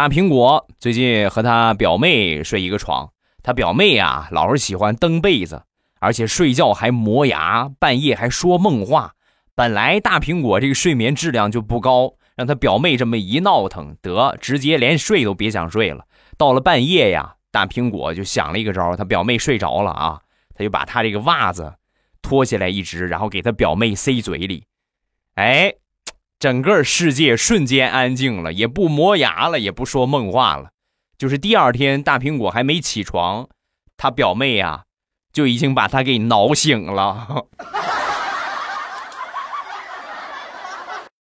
大苹果最近和他表妹睡一个床，他表妹啊老是喜欢蹬被子，而且睡觉还磨牙，半夜还说梦话。本来大苹果这个睡眠质量就不高，让他表妹这么一闹腾，得直接连睡都别想睡了。到了半夜呀，大苹果就想了一个招，他表妹睡着了啊，他就把他这个袜子脱下来一只，然后给他表妹塞嘴里，哎。整个世界瞬间安静了，也不磨牙了，也不说梦话了。就是第二天，大苹果还没起床，他表妹呀就已经把他给挠醒了。